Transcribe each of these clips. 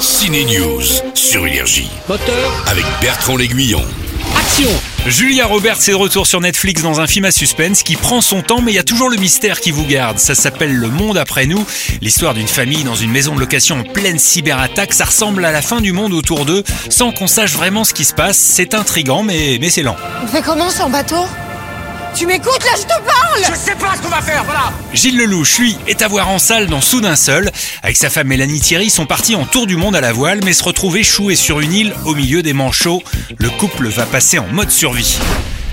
Ciné News sur Énergie Moteur, avec Bertrand L'Aiguillon. action Julia Roberts est de retour sur Netflix dans un film à suspense qui prend son temps mais il y a toujours le mystère qui vous garde. Ça s'appelle Le Monde après nous. L'histoire d'une famille dans une maison de location en pleine cyberattaque. Ça ressemble à la fin du monde autour d'eux sans qu'on sache vraiment ce qui se passe. C'est intrigant mais, mais c'est lent. On fait comment sans bateau? Tu m'écoutes là, je te parle Je sais pas ce qu'on va faire, voilà Gilles Lelouch, lui, est à voir en salle dans Soudain Seul. Avec sa femme Mélanie Thierry, ils sont partis en tour du monde à la voile mais se retrouvent échoués sur une île au milieu des manchots. Le couple va passer en mode survie.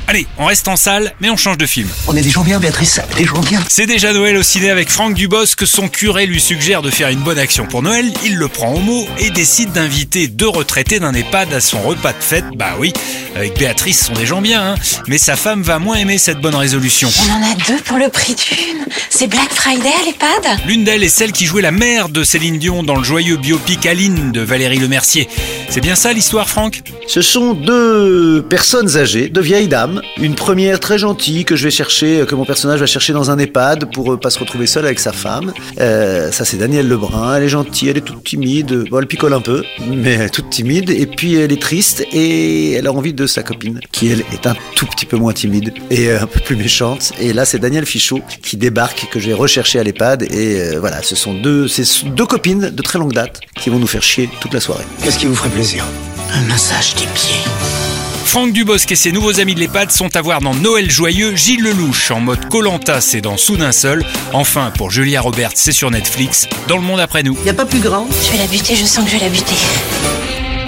Allez, on reste en salle, mais on change de film. On est des gens bien, Béatrice, des gens bien. C'est déjà Noël au ciné avec Franck Dubos que son curé lui suggère de faire une bonne action pour Noël. Il le prend au mot et décide d'inviter deux retraités d'un EHPAD à son repas de fête. Bah oui, avec Béatrice, ce sont des gens bien, hein. Mais sa femme va moins aimer cette bonne résolution. On en a deux pour le prix d'une. C'est Black Friday à l'EHPAD? L'une d'elles est celle qui jouait la mère de Céline Dion dans le joyeux biopic Aline de Valérie Lemercier. C'est bien ça l'histoire, Franck? Ce sont deux personnes âgées, deux vieilles dames. Une première très gentille que je vais chercher, que mon personnage va chercher dans un EHPAD pour euh, pas se retrouver seul avec sa femme. Euh, ça c'est Danielle Lebrun. Elle est gentille, elle est toute timide. Bon, elle picole un peu, mais elle est toute timide. Et puis elle est triste et elle a envie de sa copine, qui elle est un tout petit peu moins timide et euh, un peu plus méchante. Et là c'est Daniel Fichot qui débarque, que je vais rechercher à l'EHPAD. Et euh, voilà, ce sont deux, c'est deux copines de très longue date qui vont nous faire chier toute la soirée. Qu'est-ce qui vous ferait plaisir? Un massage des pieds. Franck Dubosc et ses nouveaux amis de l'EHPAD sont à voir dans Noël Joyeux, Gilles Lelouch en mode Colanta, c'est dans Soudain Seul. Enfin, pour Julia Roberts, c'est sur Netflix, dans le monde après nous. Y a pas plus grand Je vais la buter, je sens que je vais la buter.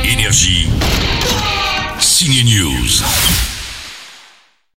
Énergie. Ciné News.